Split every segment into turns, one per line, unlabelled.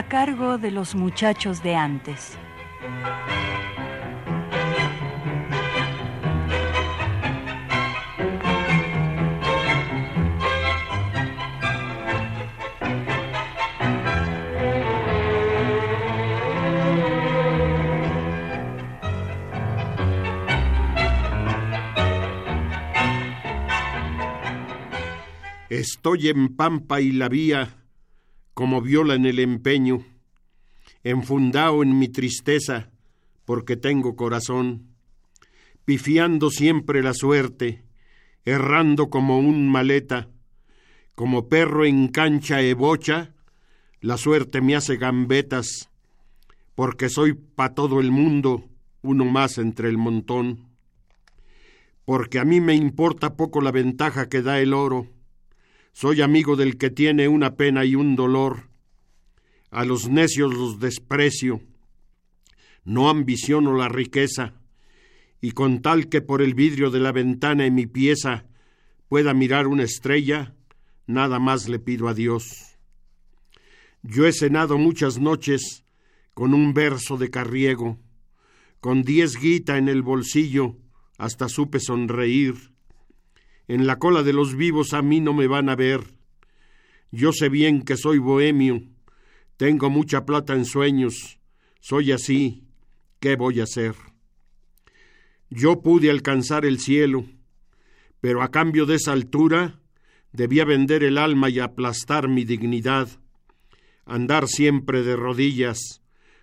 A cargo de los muchachos de antes.
Estoy en Pampa y la vía como viola en el empeño, enfundado en mi tristeza, porque tengo corazón, pifiando siempre la suerte, errando como un maleta, como perro en cancha e bocha, la suerte me hace gambetas, porque soy pa' todo el mundo uno más entre el montón, porque a mí me importa poco la ventaja que da el oro, soy amigo del que tiene una pena y un dolor. A los necios los desprecio. No ambiciono la riqueza. Y con tal que por el vidrio de la ventana en mi pieza pueda mirar una estrella, nada más le pido a Dios. Yo he cenado muchas noches con un verso de carriego, con diez guita en el bolsillo, hasta supe sonreír en la cola de los vivos a mí no me van a ver. Yo sé bien que soy bohemio, tengo mucha plata en sueños, soy así, ¿qué voy a hacer? Yo pude alcanzar el cielo, pero a cambio de esa altura debía vender el alma y aplastar mi dignidad, andar siempre de rodillas,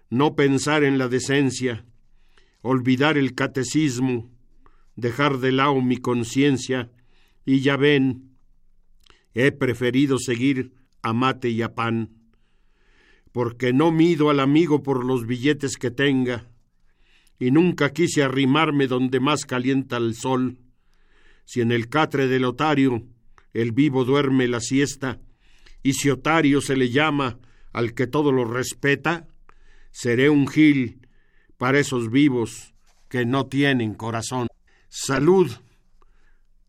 no pensar en la decencia, olvidar el catecismo, dejar de lado mi conciencia y ya ven, he preferido seguir a mate y a pan, porque no mido al amigo por los billetes que tenga, y nunca quise arrimarme donde más calienta el sol. Si en el catre del otario el vivo duerme la siesta, y si otario se le llama al que todo lo respeta, seré un gil para esos vivos que no tienen corazón. Salud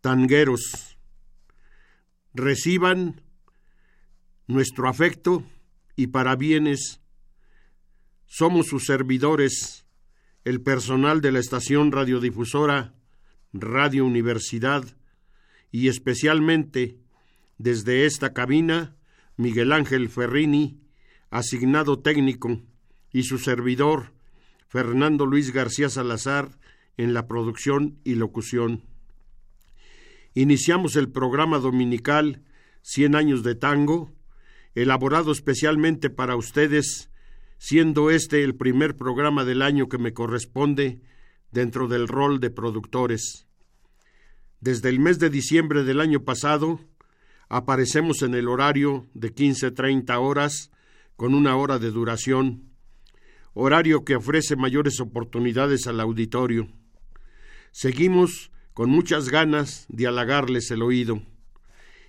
tangueros, reciban nuestro afecto y parabienes. Somos sus servidores, el personal de la estación radiodifusora Radio Universidad y especialmente desde esta cabina Miguel Ángel Ferrini, asignado técnico, y su servidor Fernando Luis García Salazar en la producción y locución iniciamos el programa dominical Cien años de tango, elaborado especialmente para ustedes, siendo este el primer programa del año que me corresponde dentro del rol de productores. Desde el mes de diciembre del año pasado, aparecemos en el horario de 15-30 horas con una hora de duración, horario que ofrece mayores oportunidades al auditorio. Seguimos con muchas ganas de halagarles el oído,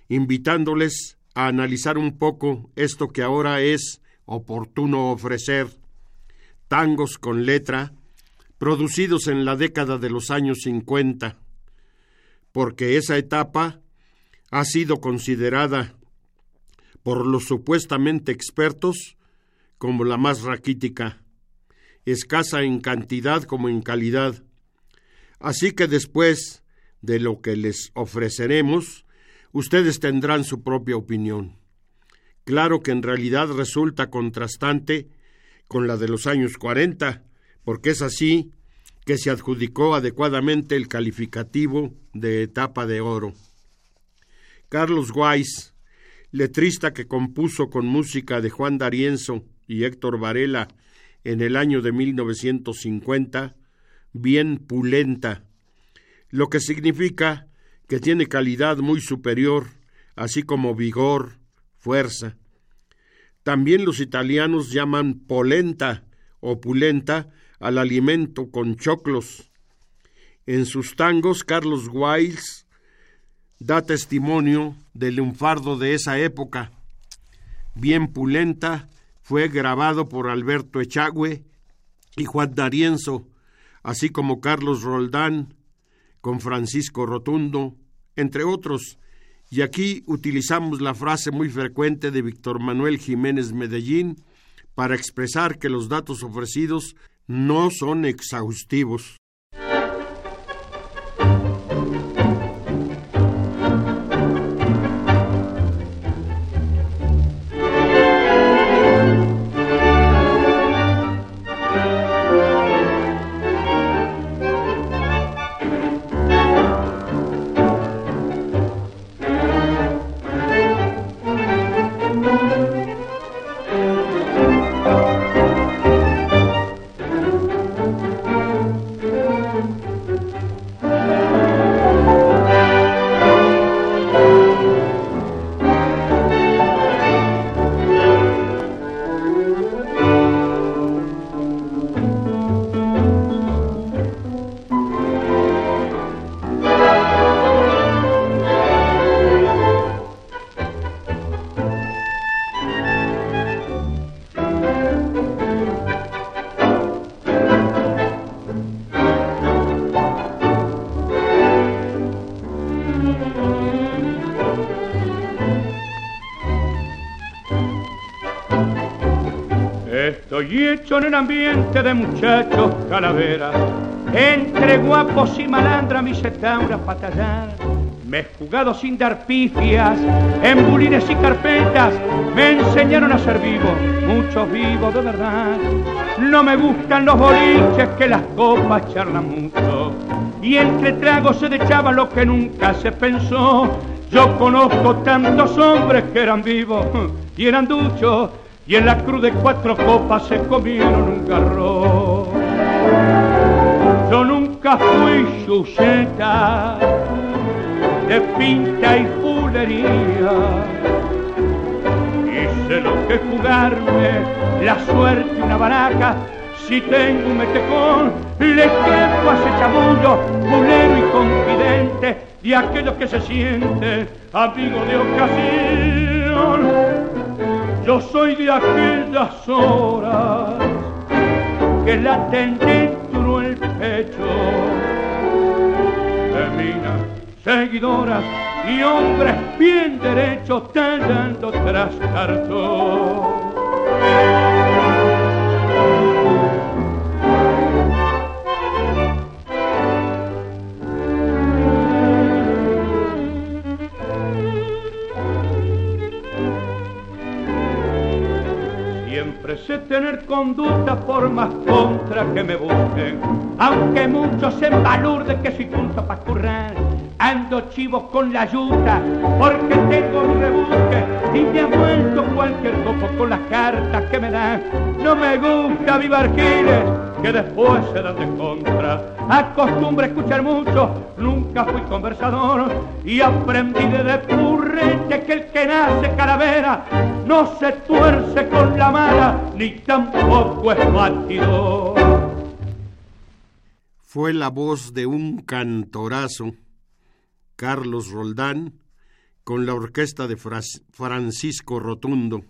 invitándoles a analizar un poco esto que ahora es oportuno ofrecer, tangos con letra, producidos en la década de los años 50, porque esa etapa ha sido considerada por los supuestamente expertos como la más raquítica, escasa en cantidad como en calidad. Así que después de lo que les ofreceremos, ustedes tendrán su propia opinión. Claro que en realidad resulta contrastante con la de los años 40, porque es así que se adjudicó adecuadamente el calificativo de etapa de oro. Carlos Weiss, letrista que compuso con música de Juan D'Arienzo y Héctor Varela en el año de 1950, bien pulenta, lo que significa que tiene calidad muy superior, así como vigor, fuerza. También los italianos llaman polenta opulenta al alimento con choclos. En sus tangos, Carlos Wiles da testimonio del lunfardo de esa época. Bien pulenta, fue grabado por Alberto Echagüe y Juan D'Arienzo, así como Carlos Roldán, con Francisco Rotundo, entre otros. Y aquí utilizamos la frase muy frecuente de Víctor Manuel Jiménez Medellín para expresar que los datos ofrecidos no son exhaustivos.
Estoy hecho en un ambiente de muchachos calaveras, entre guapos y malandra mis etauras patallar. Me he jugado sin dar pifias, en bulines y carpetas, me enseñaron a ser vivo, muchos vivos de verdad. No me gustan los boliches que las copas charlan mucho, y entre tragos se dechaba lo que nunca se pensó. Yo conozco tantos hombres que eran vivos y eran duchos, y en la cruz de cuatro copas se comieron un garrón. Yo nunca fui chucheta de pinta y fulería. Hice lo que jugarme, la suerte y una baraca. Si tengo un metecón, le quedo a ese chabullo, fulero y confidente, de aquellos que se siente amigo de ocasión. Yo soy de aquellas horas que la dentro el pecho de minas seguidoras y hombres bien derechos tallando tras cartón. Sé tener conducta por más contra que me busquen, aunque muchos se embalurden que soy punto para currar ando chivo con la yuta, porque tengo un rebusque y me ha vuelto cualquier copo con las cartas que me dan. No me gusta vivar giles, que después se dan de contra. Acostumbro a escuchar mucho, nunca fui conversador y aprendí de purrete que el que nace calavera no se tuerce con la mala ni tampoco es batidor.
Fue la voz de un cantorazo Carlos Roldán, con la orquesta de Francisco Rotundo.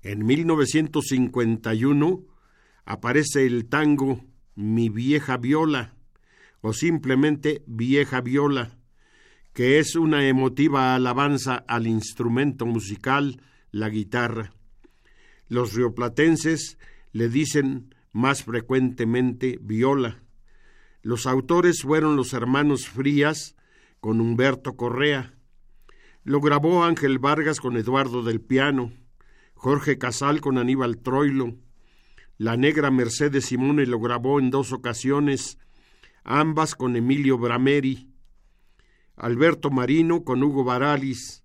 En 1951 aparece el tango Mi vieja viola, o simplemente Vieja viola, que es una emotiva alabanza al instrumento musical, la guitarra. Los rioplatenses le dicen más frecuentemente viola. Los autores fueron los hermanos Frías con Humberto Correa. Lo grabó Ángel Vargas con Eduardo del Piano, Jorge Casal con Aníbal Troilo. La negra Mercedes Simone lo grabó en dos ocasiones, ambas con Emilio Brameri. Alberto Marino con Hugo Baralis,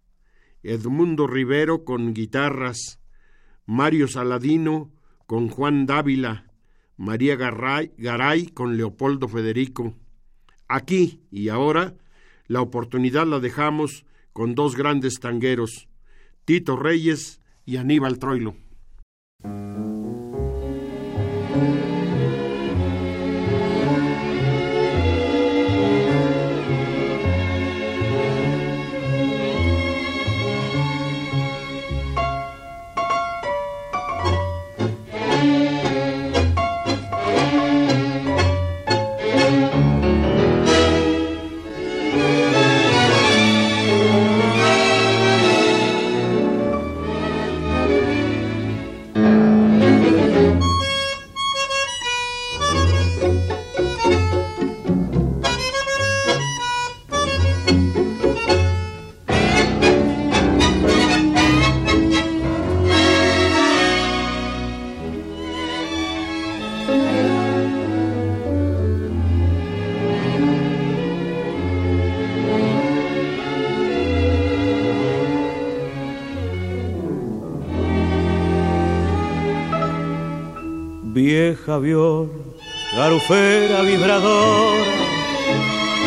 Edmundo Rivero con guitarras, Mario Saladino con Juan Dávila, María Garay, con Leopoldo Federico. Aquí y ahora la oportunidad la dejamos con dos grandes tangueros, Tito Reyes y Aníbal Troilo.
Viol, garufera vibradora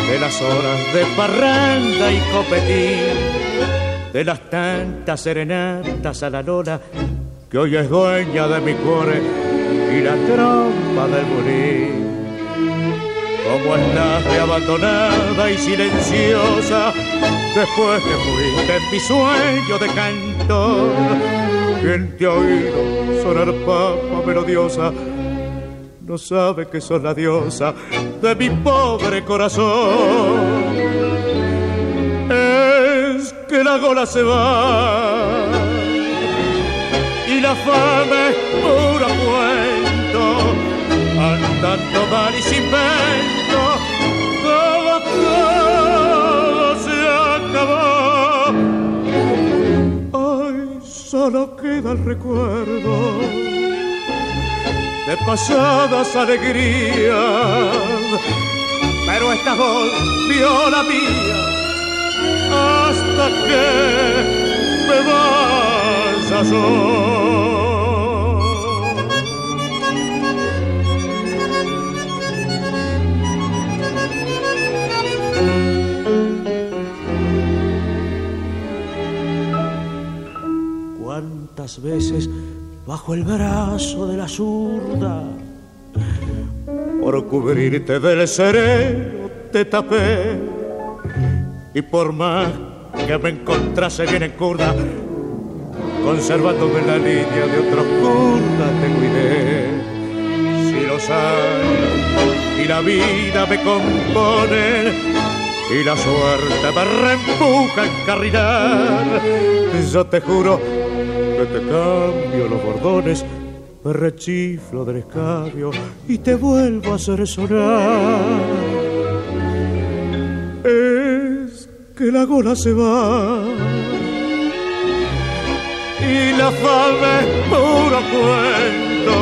de las horas de parranda y copetín, de las tantas serenatas a la lona que hoy es dueña de mi cuore y la trampa del morir. Como estás de abandonada y silenciosa, después que fuiste en mi sueño de cantor, quien te ha oído sonar papa melodiosa no sabe que sos la diosa de mi pobre corazón. Es que la gola se va y la fama es puro cuento, andando mal y sin vento, todo, todo se acabó. Ay, solo queda el recuerdo de pasadas alegrías, pero esta voz vio la mía. Hasta que me vas a ¿Cuántas veces bajo el brazo de la zurda. Por cubrirte del sereno te tapé y por más que me encontrase bien en curda, conservándome la línea de otros curdas te cuidé. Si los años y la vida me componen y la suerte me reempuja a encarrilar, yo te juro te cambio los bordones, me rechiflo del escabio y te vuelvo a hacer sonar. Es que la gola se va y la fama es puro cuento,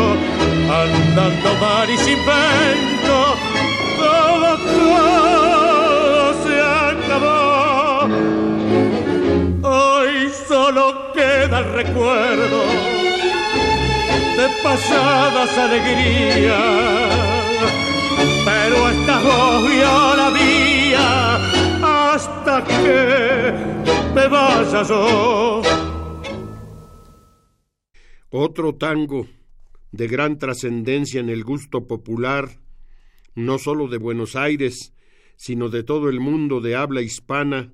andando mal y sin vento, todo recuerdo de pasadas alegrías, pero esta voz yo la vía hasta que me vaya.
Otro tango de gran trascendencia en el gusto popular, no sólo de Buenos Aires, sino de todo el mundo de habla hispana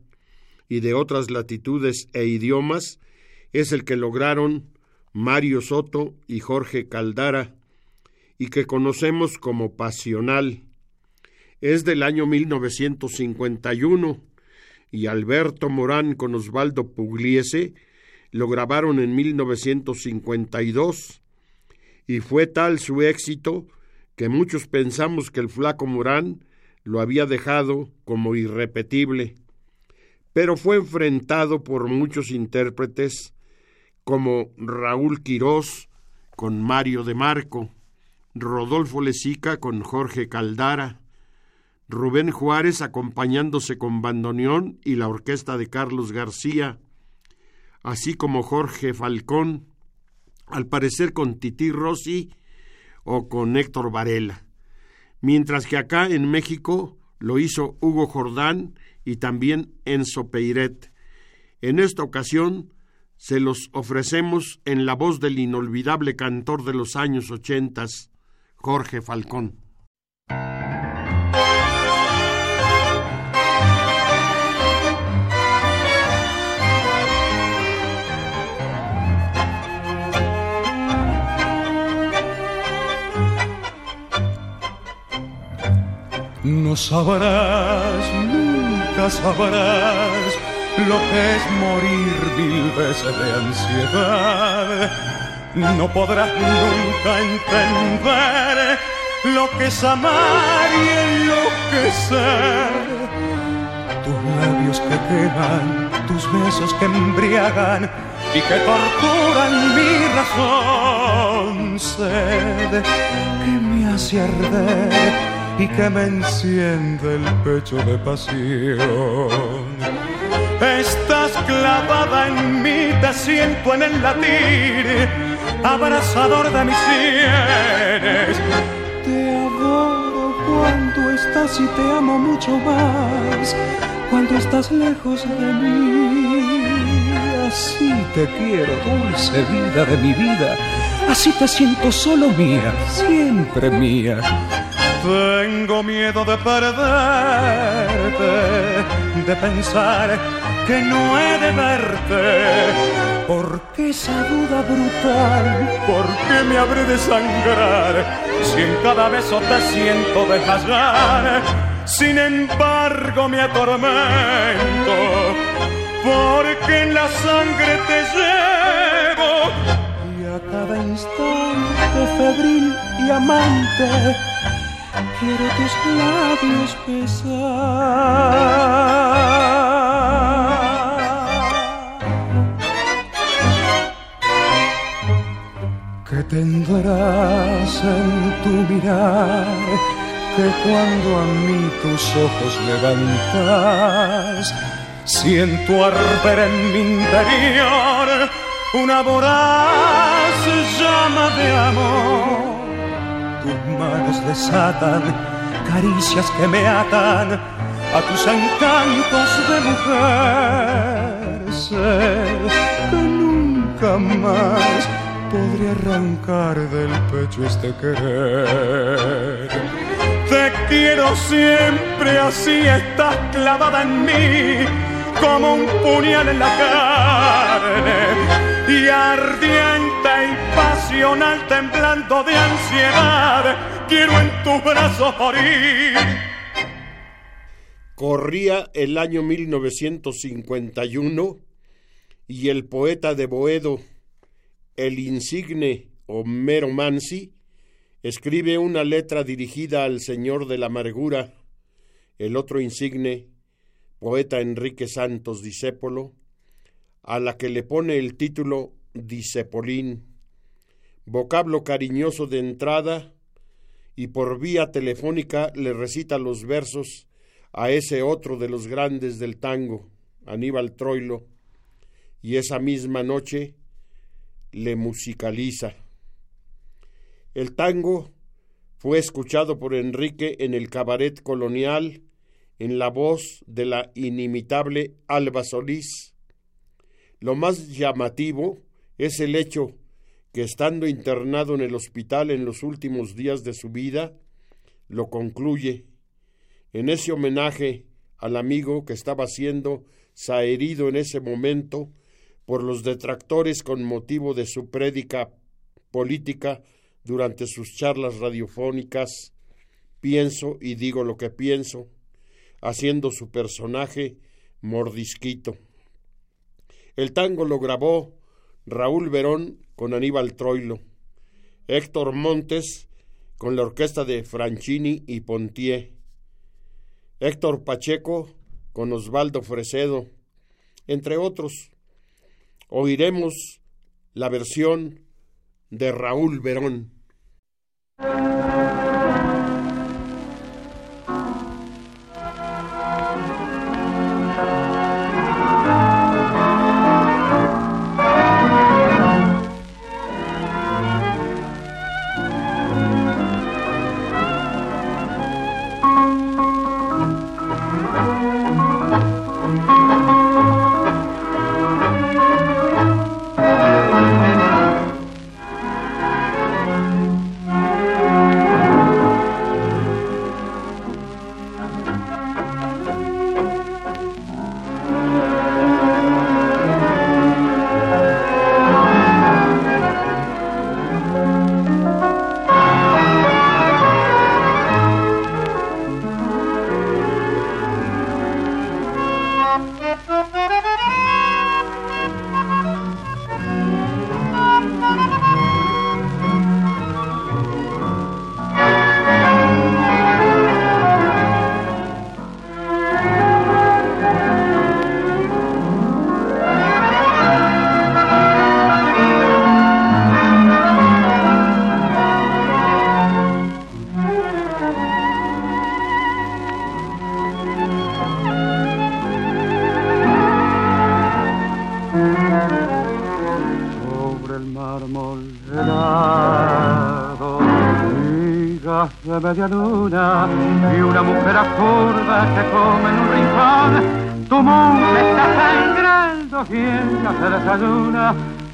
y de otras latitudes e idiomas, es el que lograron Mario Soto y Jorge Caldara y que conocemos como Pasional. Es del año 1951 y Alberto Morán con Osvaldo Pugliese lo grabaron en 1952 y fue tal su éxito que muchos pensamos que el flaco Morán lo había dejado como irrepetible, pero fue enfrentado por muchos intérpretes como Raúl Quirós con Mario de Marco, Rodolfo Lezica con Jorge Caldara, Rubén Juárez acompañándose con bandoneón y la orquesta de Carlos García, así como Jorge Falcón, al parecer con Tití Rossi o con Héctor Varela, mientras que acá en México lo hizo Hugo Jordán y también Enzo Peiret. En esta ocasión se los ofrecemos en la voz del inolvidable cantor de los años ochentas, Jorge Falcón.
No sabrás, nunca sabrás lo que es morir mil veces de ansiedad. No podrás nunca entender lo que es amar y enloquecer. Tus labios que queman, tus besos que embriagan y que torturan mi razón. Sed que me hace arder y que me enciende el pecho de pasión. Estás clavada en mí, te siento en el latir, abrazador de mis sienes. Te adoro cuando estás y te amo mucho más, cuando estás lejos de mí. Así te quiero, dulce vida de mi vida. Así te siento solo mía, siempre mía tengo miedo de perderte, de pensar que no he de verte. Porque esa duda brutal, ¿por qué me habré de sangrar? Si en cada beso te siento desmayar, sin embargo me atormento, porque en la sangre te llevo y a cada instante febril y amante quiero tus labios besar. Tendrás en tu mirar? Que cuando a mí tus ojos levantas, siento arder en mi interior una voraz llama de amor tus manos desatan caricias que me atan a tus encantos de mujer. Sé que nunca más podré arrancar del pecho este querer. Te quiero siempre así, estás clavada en mí como un puñal en la carne y ardiente y pasional temblando de ansiedad, quiero en tus brazos morir.
Corría el año 1951 y el poeta de Boedo, el insigne Homero Mansi, escribe una letra dirigida al Señor de la Amargura, el otro insigne, poeta Enrique Santos Discépolo, a la que le pone el título Disepolín, vocablo cariñoso de entrada, y por vía telefónica le recita los versos a ese otro de los grandes del tango, Aníbal Troilo, y esa misma noche le musicaliza. El tango fue escuchado por Enrique en el cabaret colonial en la voz de la inimitable Alba Solís, lo más llamativo es el hecho que estando internado en el hospital en los últimos días de su vida, lo concluye en ese homenaje al amigo que estaba siendo saherido en ese momento por los detractores con motivo de su prédica política durante sus charlas radiofónicas, pienso y digo lo que pienso, haciendo su personaje mordisquito. El tango lo grabó Raúl Verón con Aníbal Troilo, Héctor Montes con la orquesta de Franchini y Pontier, Héctor Pacheco con Osvaldo Fresedo, entre otros. Oiremos la versión de Raúl Verón.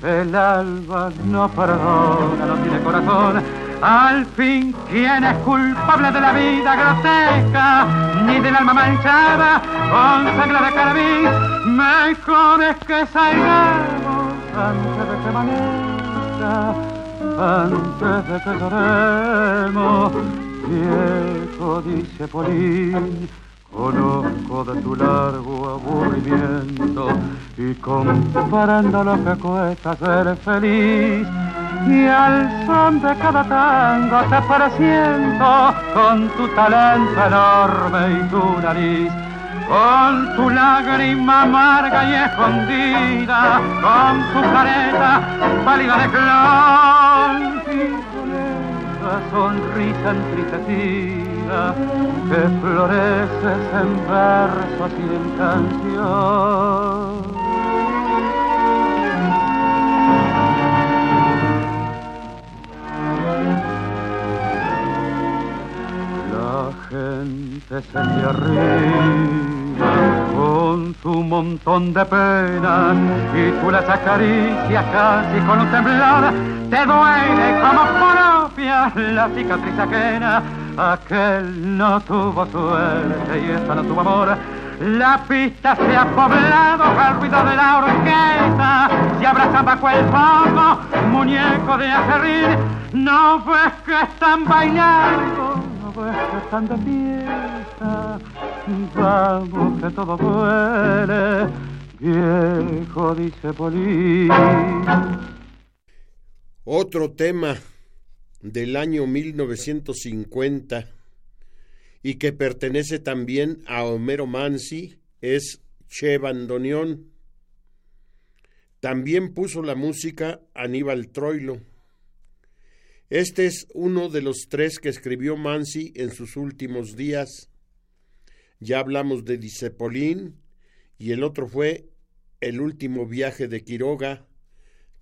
El alba no perdona, no tiene corazón. Al fin, ¿quién es culpable de la vida grotesca? Ni del alma manchada con sangre de carabín. Mejor es que salgamos antes de que amanezca antes de que lloremos. Viejo, dice Polín, conozco de tu largo aburrimiento y comparando lo que cuesta ser feliz. Y al son de cada tango te pareciendo con tu talento enorme y tu nariz con tu lágrima amarga y escondida, con tu careta pálida de clon y con esa sonrisa entristecida que floreces en versos y en canción. La gente se te arriba con su montón de penas y tú las acaricias casi con un temblar te duele como propia la cicatriz ajena aquel no tuvo suerte y esta no tuvo amor. La pista se ha poblado al ruido de la orquesta se abrazan bajo el fondo muñeco de acerrín no ves que están bailando no ves que están de Vamos que todo duele, viejo dice Polín.
Otro tema del año 1950 y que pertenece también a Homero Mansi es Che Bandoneón. También puso la música Aníbal Troilo. Este es uno de los tres que escribió Mansi en sus últimos días ya hablamos de Disepolín y el otro fue el último viaje de Quiroga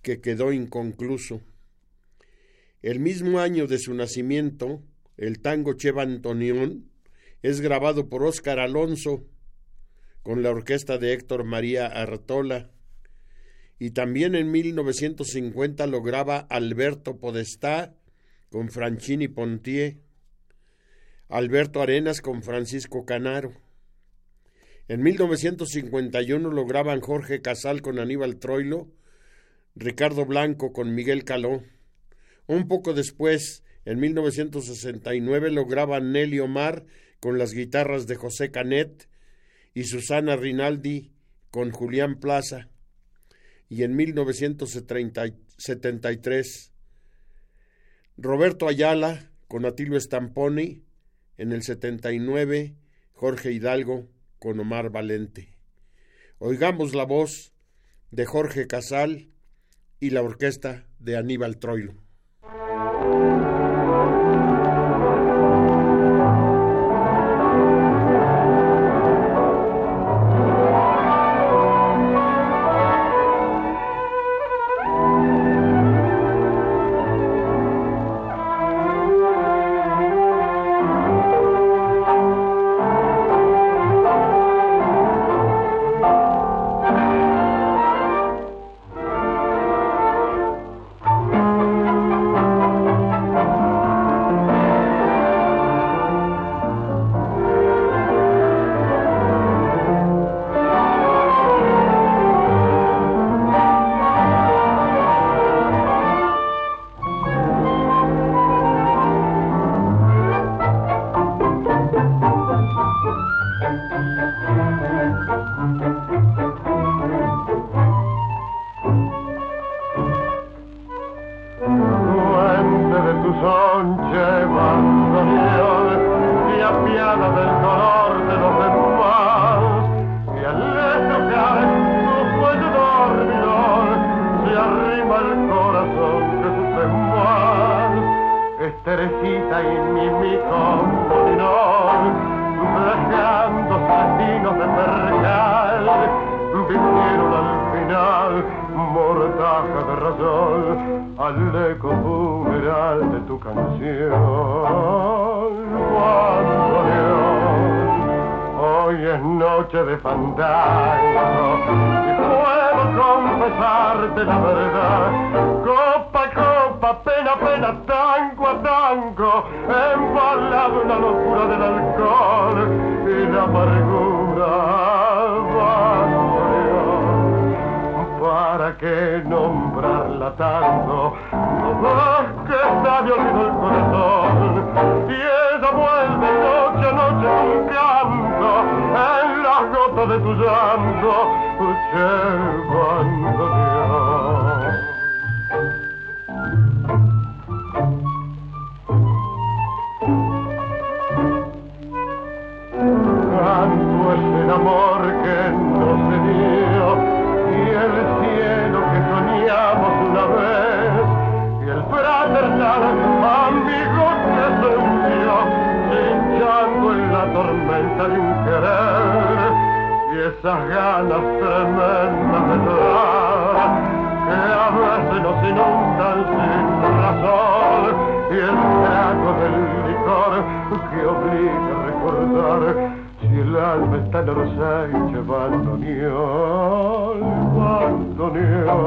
que quedó inconcluso. El mismo año de su nacimiento, el tango Cheva Antonión es grabado por Óscar Alonso con la orquesta de Héctor María Artola y también en 1950 lo graba Alberto Podestá con Franchini Pontier. Alberto Arenas con Francisco Canaro. En 1951 lo graban Jorge Casal con Aníbal Troilo, Ricardo Blanco con Miguel Caló. Un poco después, en 1969, lo graban Nelly Omar con las guitarras de José Canet y Susana Rinaldi con Julián Plaza. Y en 1973, Roberto Ayala con Atilio Stamponi en el 79, Jorge Hidalgo con Omar Valente. Oigamos la voz de Jorge Casal y la orquesta de Aníbal Troilo.
De fandango y puedo confesarte la verdad. Copa, copa, pena, pena, tango a tango, embalado en la locura del alcohol y la amargura. ¿Para qué nombrarla tanto? No que sabio olvidó el corazón y gotas de tu llanto, llevando Dios. Tanto es el amor esas ganas tremendas de llorar que a veces nos inundan sin razón y el trago del licor que obliga a recordar si el alma está nervosa y llevando bandoneón,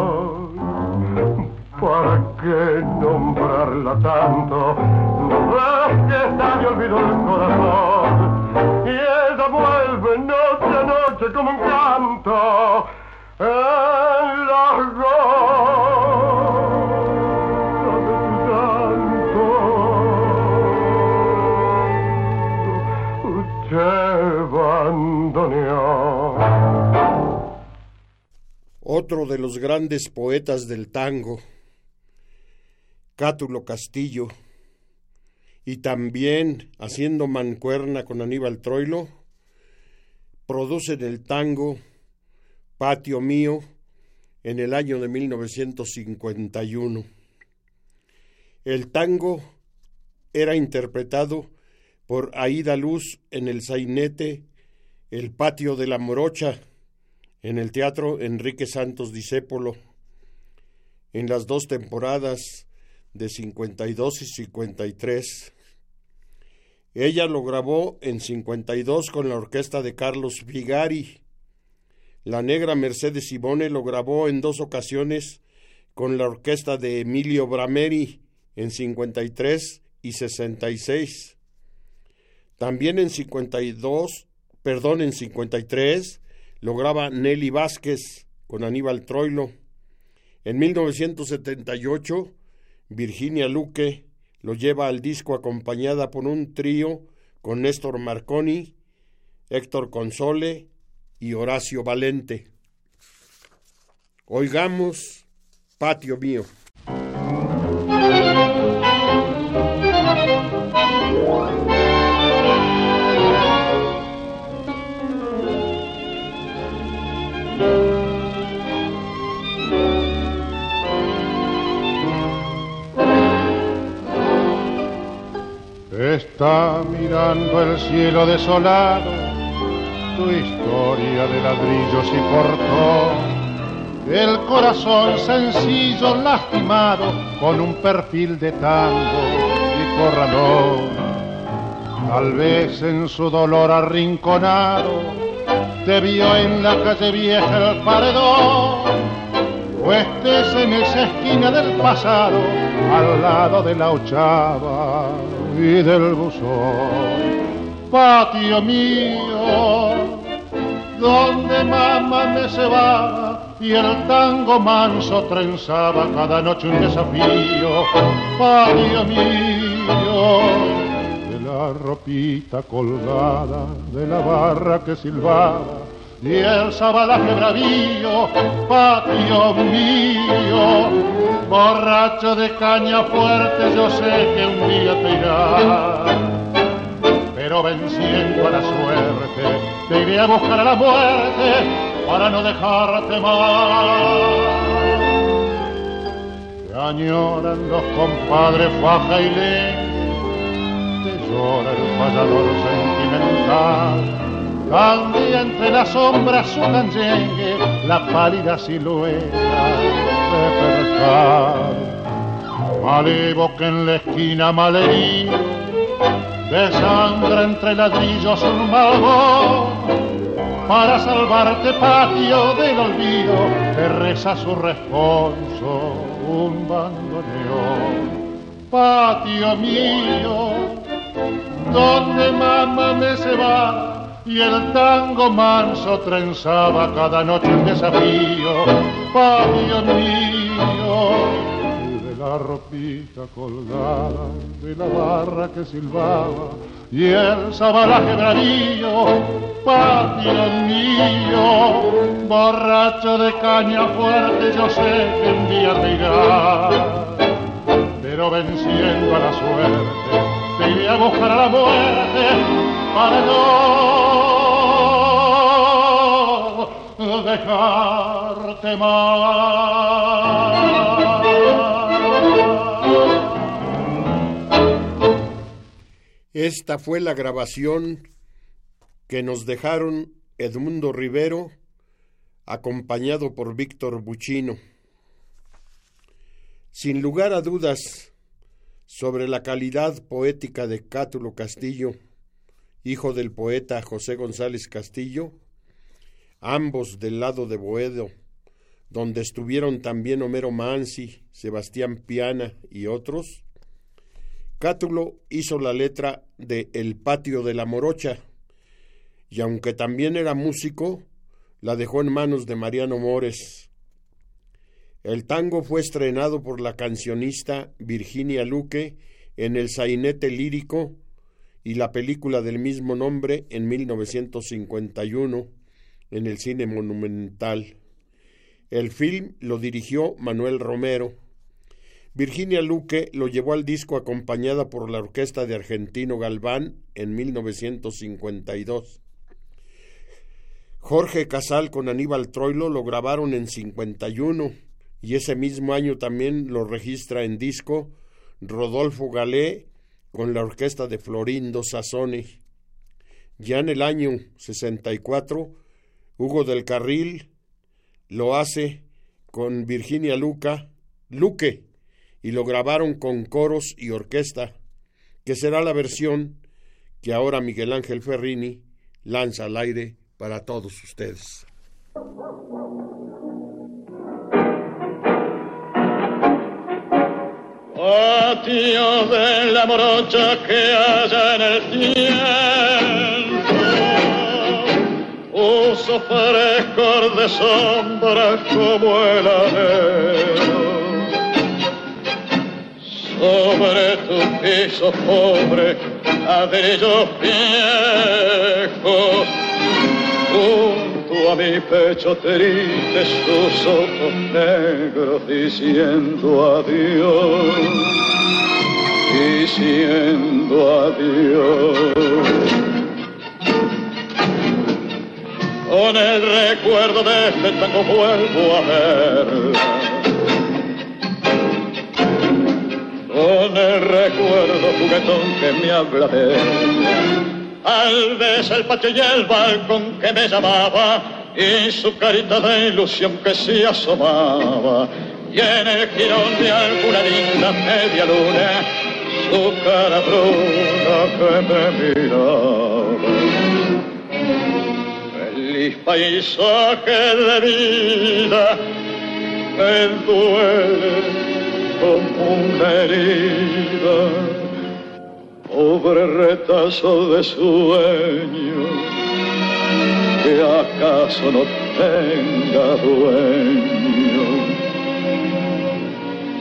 ¿para qué nombrarla tanto? Ves que está me olvidó el corazón
Otro de los grandes poetas del tango, Cátulo Castillo, y también haciendo mancuerna con Aníbal Troilo, producen el tango Patio Mío en el año de 1951. El tango era interpretado por Aida Luz en el sainete El Patio de la Morocha, en el Teatro Enrique Santos Discépolo, en las dos temporadas de 52 y 53. Ella lo grabó en 52 con la orquesta de Carlos Vigari. La negra Mercedes Simone lo grabó en dos ocasiones con la orquesta de Emilio Brameri en 53 y 66. También en 52, perdón, en 53 lo graba Nelly Vázquez con Aníbal Troilo. En 1978, Virginia Luque lo lleva al disco acompañada por un trío con Néstor Marconi, Héctor Console y Horacio Valente. Oigamos Patio Mío.
Está mirando el cielo desolado, tu historia de ladrillos y portón, el corazón sencillo lastimado con un perfil de tango y corralón. Tal vez en su dolor arrinconado te vio en la calle vieja el paredón, o estés en esa esquina del pasado al lado de la ochava y del buzón. Patio mío, donde mamá me cebaba y el tango manso trenzaba cada noche un desafío. Patio mío, de la ropita colgada, de la barra que silbaba y el sabalaje bravío, patio mío, borracho de caña fuerte, yo sé que un día te irá. Pero venciendo a la suerte, te iré a buscar a la muerte para no dejarte más. Te añoran los compadres faja y leña, te llora el fallador sentimental cambia entre las sombras su canyengue la pálida silueta de percal. Malevo en la esquina malherido desangra entre ladrillos un malvón para salvarte patio del olvido, te reza su responso un bandoneón. Patio mío, donde mamá me cebaba y el tango manso trenzaba cada noche un desafío. Patio mío, la ropita colgada de la barra que silbaba y el sabalaje bravillo, patio mío, borracho de caña fuerte, yo sé que un día te pero venciendo a la suerte, te iré a buscar a la muerte para dejarte más.
Esta fue la grabación que nos dejaron Edmundo Rivero, acompañado por Víctor Buchino. Sin lugar a dudas sobre la calidad poética de Cátulo Castillo, hijo del poeta José González Castillo, ambos del lado de Boedo, donde estuvieron también Homero Mansi, Sebastián Piana y otros, Cátulo hizo la letra de El patio de la morocha, y aunque también era músico, la dejó en manos de Mariano Mores. El tango fue estrenado por la cancionista Virginia Luque en el sainete lírico y la película del mismo nombre en 1951 en el cine monumental. El film lo dirigió Manuel Romero. Virginia Luque lo llevó al disco acompañada por la orquesta de Argentino Galván en 1952. Jorge Casal con Aníbal Troilo lo grabaron en 51 y ese mismo año también lo registra en disco Rodolfo Galé con la orquesta de Florindo Sassone. Ya en el año 64, Hugo del Carril lo hace con Virginia Luca, Luque y lo grabaron con coros y orquesta, que será la versión que ahora Miguel Ángel Ferrini lanza al aire para todos ustedes.
Patio de la que haya en el tiempo, uso frescor de sombra como el alero sobre tu piso pobre, ladrillos viejos, junto a mi pecho triste sus ojos negros diciendo adiós, diciendo adiós. Con el recuerdo de este tango vuelvo a verla. Con el recuerdo juguetón que me habla de Tal vez el patio y el balcón que me llamaba y su carita de ilusión que se asomaba. Y en el girón de alguna linda media luna su cara bruna que me miraba. Feliz paisaje de vida me duele como una herida, pobre retazo de sueño, que acaso no tenga dueño.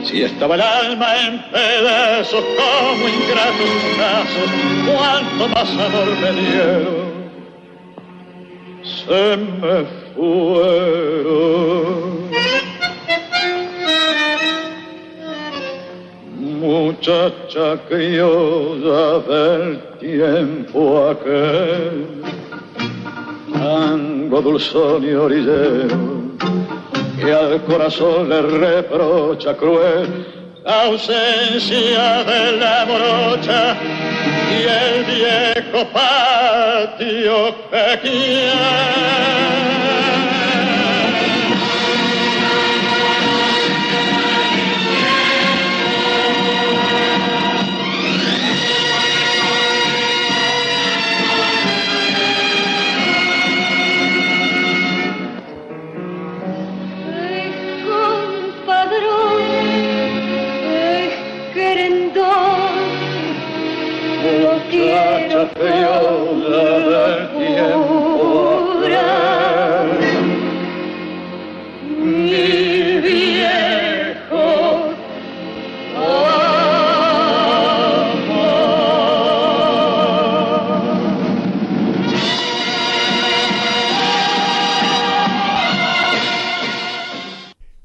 Si estaba el alma en pedazos como ingratos brazos, cuánto más amor me dieron, se me fueron. muchacha criolla del tiempo aquel, tango dulzón y orillero, que al corazón le reprocha cruel la ausencia de la morocha y el viejo patio que quiere.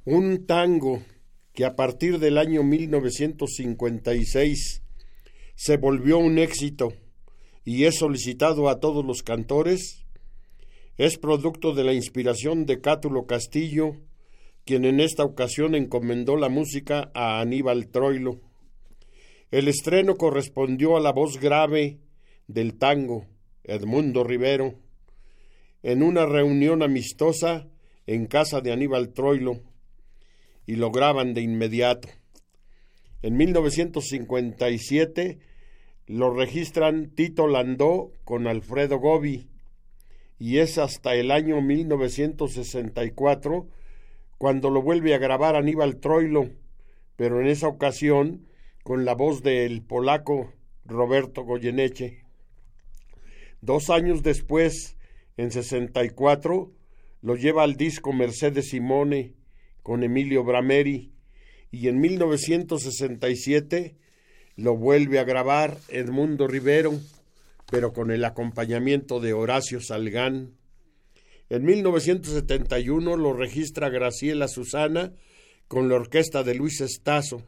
Un tango que a partir del año 1956 se volvió un éxito y es solicitado a todos los cantores, es producto de la inspiración de Cátulo Castillo, quien en esta ocasión encomendó la música a Aníbal Troilo. El estreno correspondió a la voz grave del tango, Edmundo Rivero, en una reunión amistosa en casa de Aníbal Troilo, y lo graban de inmediato. En 1957 lo registran Tito Landó con Alfredo Gobi y es hasta el año 1964 cuando lo vuelve a grabar Aníbal Troilo, pero en esa ocasión con la voz del polaco Roberto Goyeneche. Dos años después, en 64, lo lleva al disco Mercedes Simone con Emilio Brameri y en 1967 lo vuelve a grabar Edmundo Rivero, pero con el acompañamiento de Horacio Salgán. En 1971 lo registra Graciela Susana con la orquesta de Luis Estazo,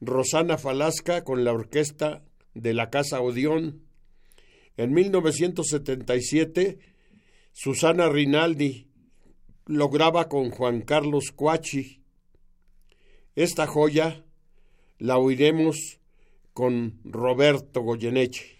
Rosana Falasca con la orquesta de la Casa Odeón. En 1977, Susana Rinaldi lo graba con Juan Carlos Cuachi. Esta joya la oiremos con Roberto Goyeneche.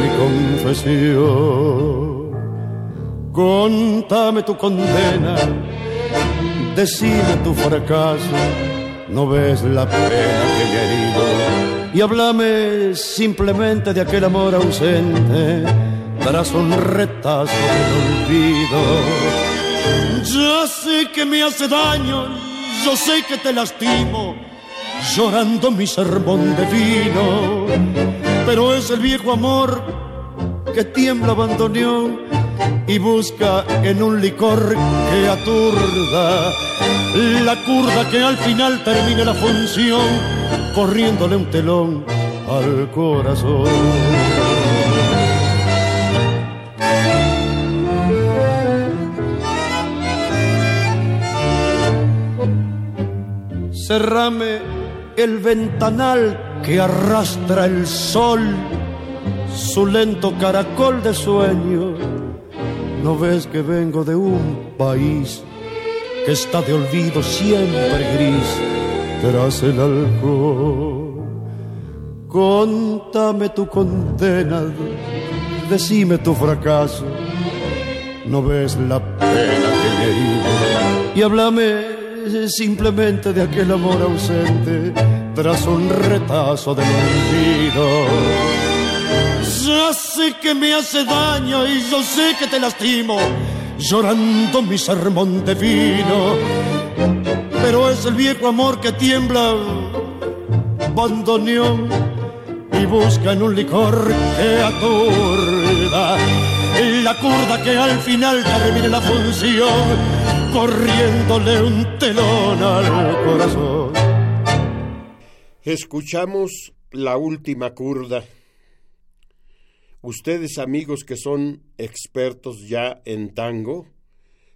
mi confesión. Contame tu condena, decime tu fracaso, no ves la pena que me ha herido y háblame simplemente de aquel amor ausente tras un retazo del olvido. Ya sé que me hace daño, yo sé que te lastimo llorando mi sermón de vino. Pero es el viejo amor que tiembla abandoneón y busca en un licor que aturda la curda que al final termine la función corriéndole un telón al corazón. Cerrame el ventanal que arrastra el sol, su lento caracol de sueño. ¿No ves que vengo de un país que está de olvido siempre gris tras el alcohol? Contame tu condena, decime tu fracaso. ¿No ves la pena que me he herido? Y háblame simplemente de aquel amor ausente tras un retazo del olvido. Ya sé que me hace daño y yo sé que te lastimo, llorando mi sermón de vino. Pero es el viejo amor que tiembla, bandoneón, y busca en un licor que aturda la curva que al final termine la función, corriéndole un telón al corazón.
Escuchamos la última curda. Ustedes amigos que son expertos ya en tango,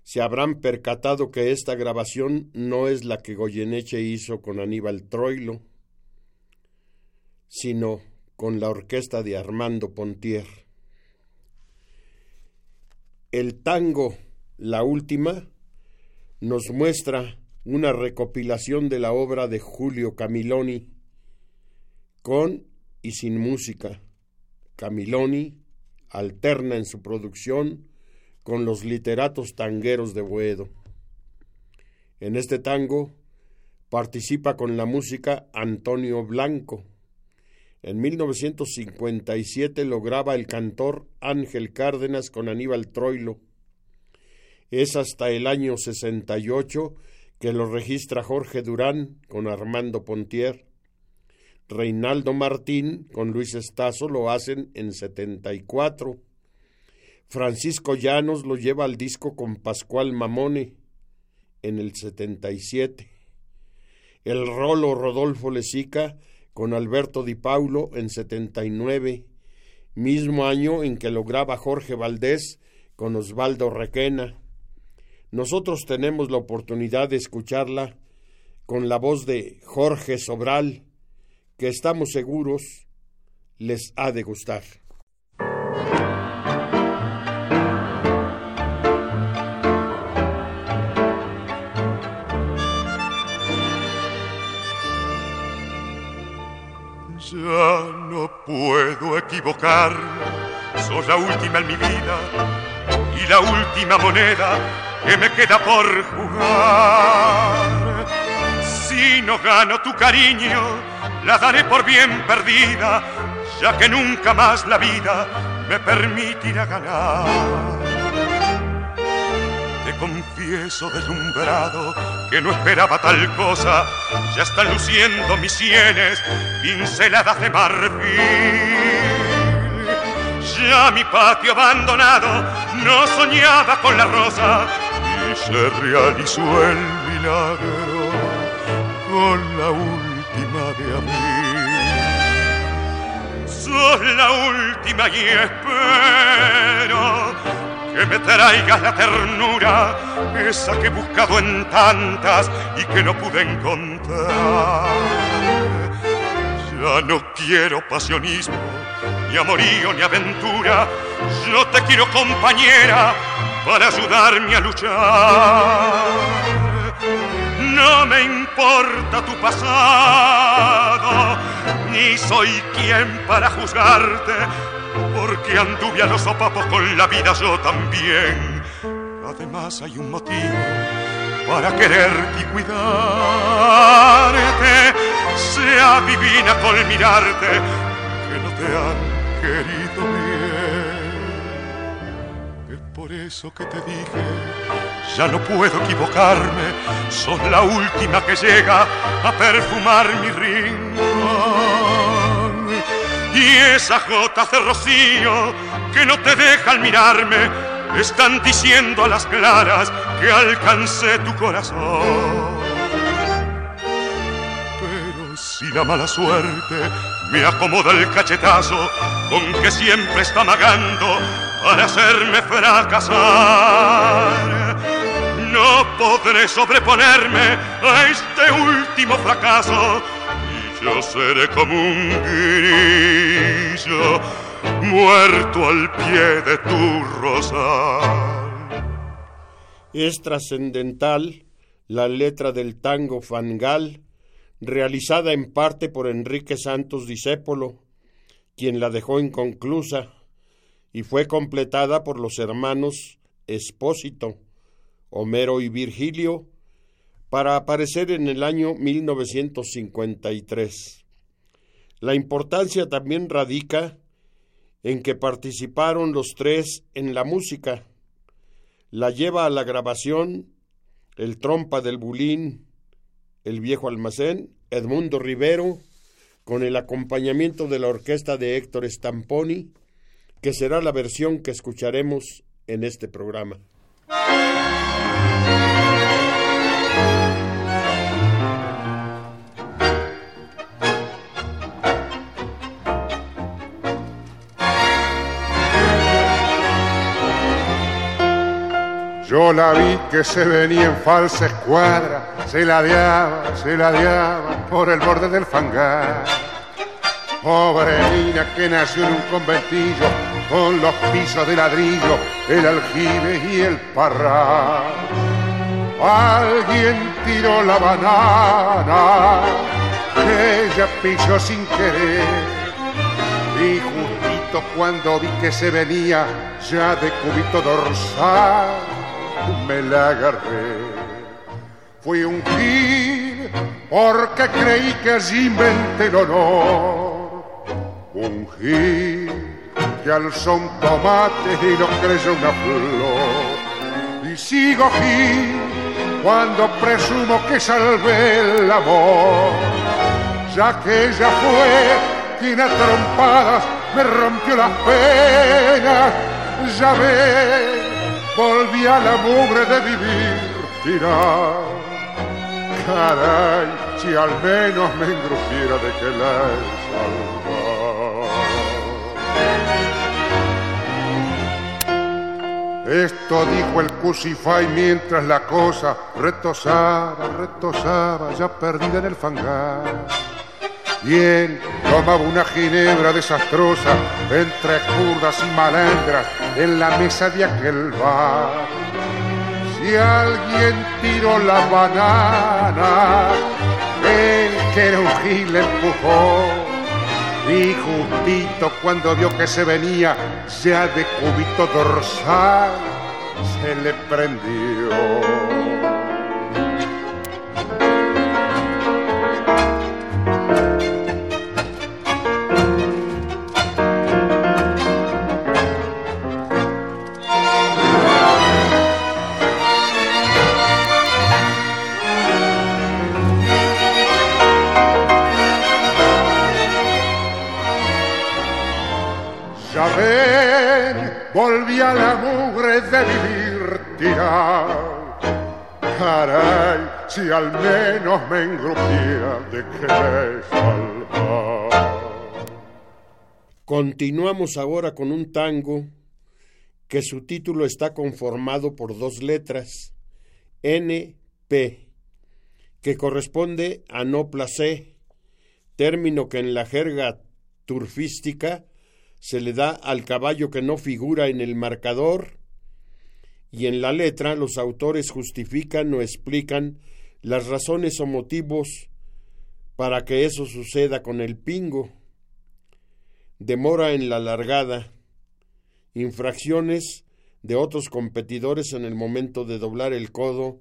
se habrán percatado que esta grabación no es la que Goyeneche hizo con Aníbal Troilo, sino con la orquesta de Armando Pontier. El tango, la última, nos muestra una recopilación de la obra de Julio Camiloni, con y sin música. Camiloni alterna en su producción con los literatos tangueros de Boedo. En este tango participa con la música Antonio Blanco. En 1957 lo graba el cantor Ángel Cárdenas con Aníbal Troilo. Es hasta el año 68 que lo registra Jorge Durán con Armando Pontier. Reinaldo Martín con Luis Estazo lo hacen en 74. Francisco Llanos lo lleva al disco con Pascual Mamone en el 77. El rolo Rodolfo Lezica con Alberto Di Paulo en 79, mismo año en que lo graba Jorge Valdés con Osvaldo Requena. Nosotros tenemos la oportunidad de escucharla con la voz de Jorge Sobral, que estamos seguros les ha de gustar.
Ya no puedo equivocarme, sos la última en mi vida y la última moneda que me queda por jugar. Si no gano tu cariño, la daré por bien perdida, ya que nunca más la vida me permitirá ganar. Te confieso deslumbrado que no esperaba tal cosa, ya están luciendo mis sienes, pinceladas de marfil. Ya mi patio abandonado no soñaba con la rosa y se realizó el milagro con la última de abril. Sos la última y espero que me traigas la ternura, esa que he buscado en tantas y que no pude encontrar. Ya no quiero pasionismo, ni amorío, ni aventura, yo te quiero compañera para ayudarme a luchar. No me importa tu pasado, ni soy quien para juzgarte, porque anduve a los sopapos con la vida yo también. Además hay un motivo para quererte y cuidarte, sea divina con mirarte, que no te han querido bien. Por eso que te dije, ya no puedo equivocarme, sos la última que llega a perfumar mi rincón. Y esas gotas de rocío que no te dejan mirarme, están diciendo a las claras que alcancé tu corazón. Pero si la mala suerte me acomoda el cachetazo con que siempre está amagando para hacerme fracasar, no podré sobreponerme a este último fracaso y yo seré como un grillo muerto al pie de tu rosal.
Es trascendental la letra del tango Fangal, realizada en parte por Enrique Santos Discépolo, quien la dejó inconclusa, y fue completada por los hermanos Espósito, Homero y Virgilio, para aparecer en el año 1953. La importancia también radica en que participaron los tres en la música. La lleva a la grabación el trompa del Bulín, el viejo almacén, Edmundo Rivero, con el acompañamiento de la orquesta de Héctor Stamponi, que será la versión que escucharemos en este programa.
Yo la vi que se venía en falsa escuadra, se ladeaba, se ladeaba por el borde del fangar. Pobre niña que nació en un conventillo con los pisos de ladrillo, el aljibe y el parral. Alguien tiró la banana que ella pisó sin querer y justito cuando vi que se venía ya de cubito dorsal me la agarré. Fui un gil porque creí que allí inventé el honor. Un gil que alzó un tomate y lo creyó una flor. Y sigo gil cuando presumo que salvé el amor, ya que ella fue quien a trompadas me rompió las penas. Ya ves volví a la mugre de vivir tirar. Caray, si al menos me engrupiera de que la he. Esto dijo el Cusify mientras la cosa retosaba, retosaba, ya perdida en el fangar. Y él tomaba una ginebra desastrosa entre curdas y malandras en la mesa de aquel bar. Si alguien tiró la banana, él que era un gil empujó. Y justito cuando vio que se venía ya de cubito dorsal, se le prendió. La mugre de vivir. Caray, si al menos me engrupía de que salvar.
Continuamos ahora con un tango que su título está conformado por dos letras, N-P, que corresponde a no placé, término que en la jerga turfística se le da al caballo que no figura en el marcador y en la letra los autores justifican o explican las razones o motivos para que eso suceda con el pingo. Demora en la largada, infracciones de otros competidores en el momento de doblar el codo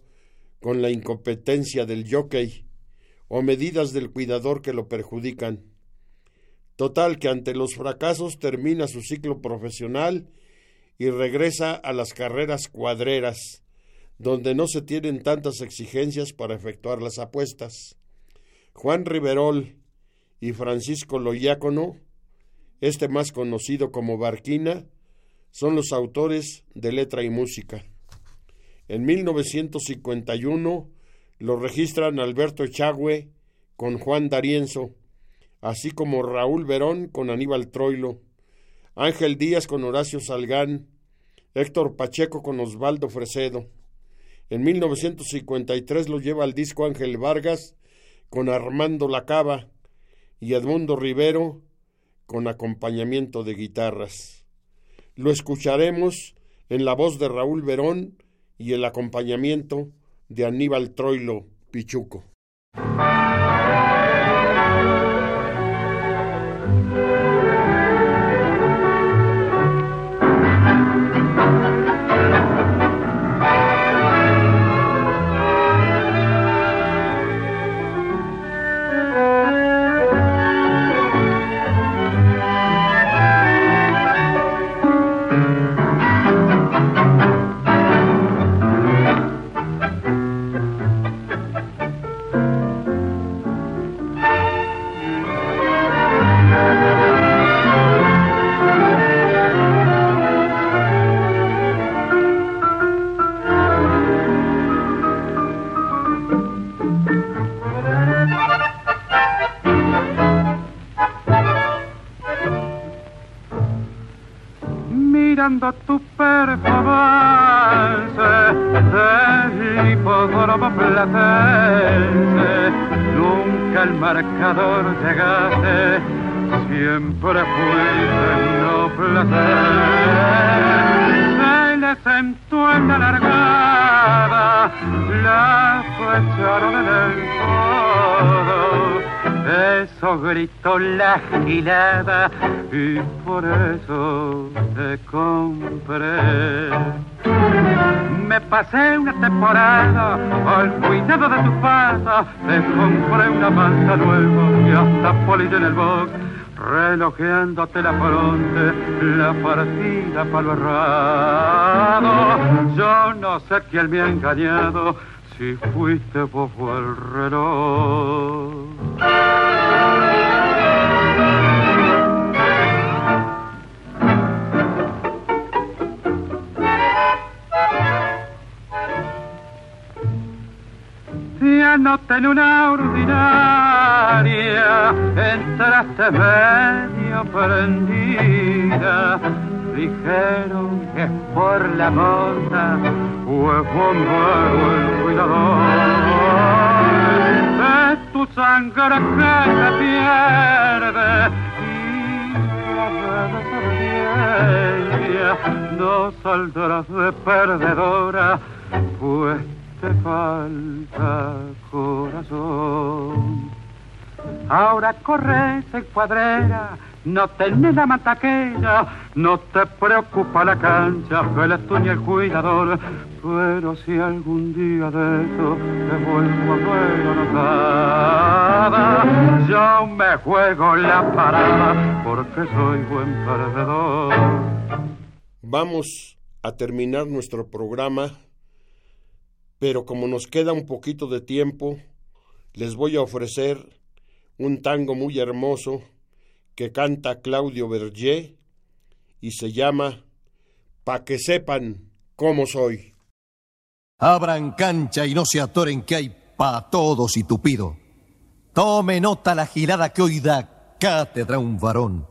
con la incompetencia del jockey o medidas del cuidador que lo perjudican. Total que ante los fracasos termina su ciclo profesional y regresa a las carreras cuadreras, donde no se tienen tantas exigencias para efectuar las apuestas. Juan Riverol y Francisco Loyácono, este más conocido como Barquina, son los autores de letra y música. En 1951 lo registran Alberto Echagüe con Juan D'Arienzo, así como Raúl Verón con Aníbal Troilo, Ángel Díaz con Horacio Salgán, Héctor Pacheco con Osvaldo Fresedo. En 1953 lo lleva al disco Ángel Vargas con Armando Lacaba y Edmundo Rivero con acompañamiento de guitarras. Lo escucharemos en la voz de Raúl Verón y el acompañamiento de Aníbal Troilo Pichuco.
Gilada y por eso te compré. Me pasé una temporada al cuidado de tu pata, te compré una manta nueva y hasta polilla en el box, relojeándote la fronte, la partida para lo errado. Yo no sé quién me ha engañado, si fuiste vos o el reloj. Ya no ten una ordinaria, entraste medio prendida. Dijeron que es por la monta o es bombero cuidador. Es tu sangre que se pierde y la no saldrás de perdedora, pues te falta corazón. Ahora corres en cuadrera, no tenés la mataquera, no te preocupa la cancha, el tú ni el cuidador. Pero si algún día de eso te vuelvo a ver anotada, yo me juego la parada porque soy buen perdedor.
Vamos a terminar nuestro programa pero como nos queda un poquito de tiempo, les voy a ofrecer un tango muy hermoso que canta Claudio Berger y se llama Pa' que sepan cómo soy.
Abran cancha y no se atoren que hay pa' todos y tupido. Tome nota la girada que hoy da cátedra un varón.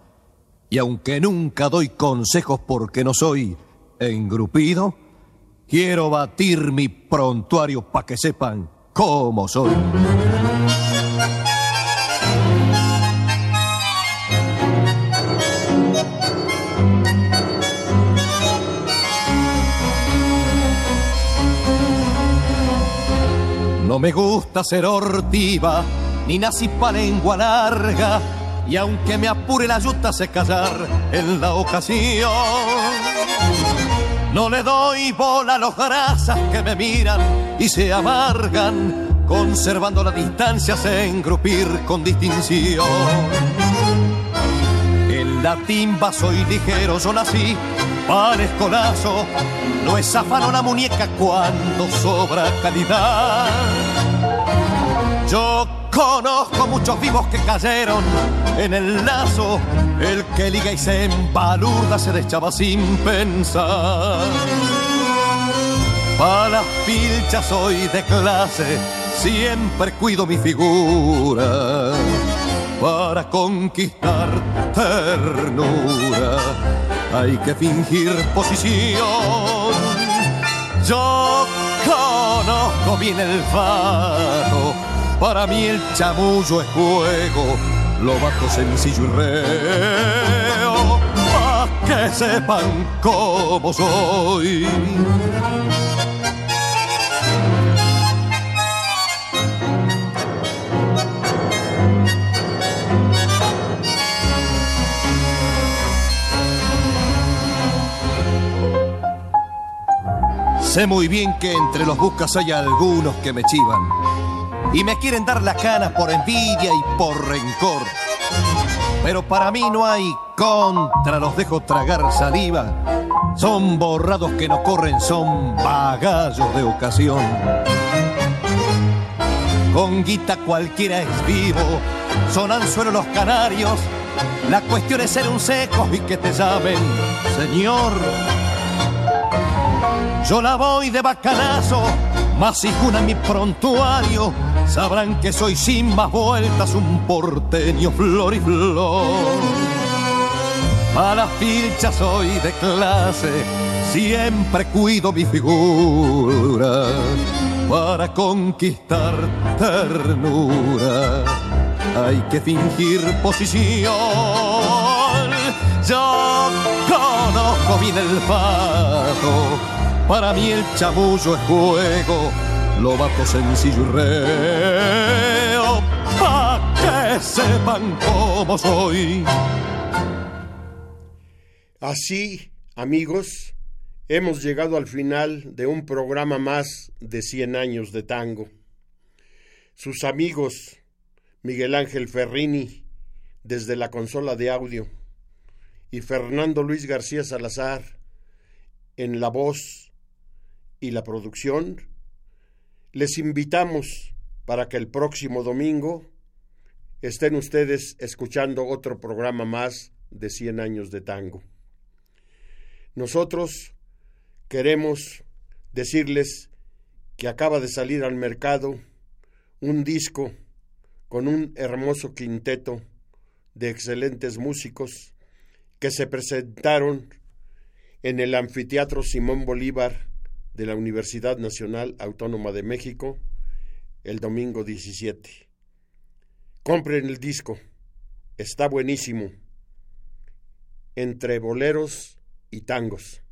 Y aunque nunca doy consejos porque no soy engrupido, Quiero batir mi prontuario para que sepan cómo soy. No me gusta ser hortiva, ni nací pa' lengua larga, y aunque me apure la yuta sé callar en la ocasión. No le doy bola a los grasas que me miran y se amargan, conservando la distancia sin engrupir con distinción. En la timba soy ligero, yo nací, parezco lazo, no es afano la muñeca cuando sobra calidad. Yo conozco muchos vivos que cayeron en el lazo el que liga y se empalurda se deschaba sin pensar. Para las pilchas soy de clase, siempre cuido mi figura. Para conquistar ternura hay que fingir posición. Yo conozco bien el fato, para mí el chamullo es juego lo bajo sencillo y reo, pa' que sepan cómo soy. Sé muy bien que entre los buscas hay algunos que me chivan y me quieren dar la cana por envidia y por rencor. Pero para mí no hay contra, los dejo tragar saliva. Son borrados que no corren, son bagallos de ocasión. Con guita cualquiera es vivo, son anzuelo los canarios. La cuestión es ser un seco y que te llamen, señor. Yo la voy de bacanazo, más si en mi prontuario sabrán que soy sin más vueltas un porteño flor y flor. a la ficha soy de clase, siempre cuido mi figura para conquistar ternura. Hay que fingir posición. Yo conozco bien el fato, para mí el chamullo es juego, lo bato sencillo y reo, pa' que sepan cómo soy.
Así, amigos, hemos llegado al final de un programa más de 100 años de tango. Sus amigos, Miguel Ángel Ferrini, desde la consola de audio, y Fernando Luis García Salazar, en la voz y la producción, les invitamos para que el próximo domingo estén ustedes escuchando otro programa más de 100 años de tango. Nosotros queremos decirles que acaba de salir al mercado un disco con un hermoso quinteto de excelentes músicos que se presentaron en el Anfiteatro Simón Bolívar de la Universidad Nacional Autónoma de México el domingo 17. Compren el disco, está buenísimo. Entre boleros y tangos.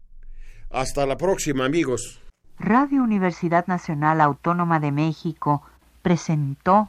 Hasta la próxima, amigos.
Radio Universidad Nacional Autónoma de México presentó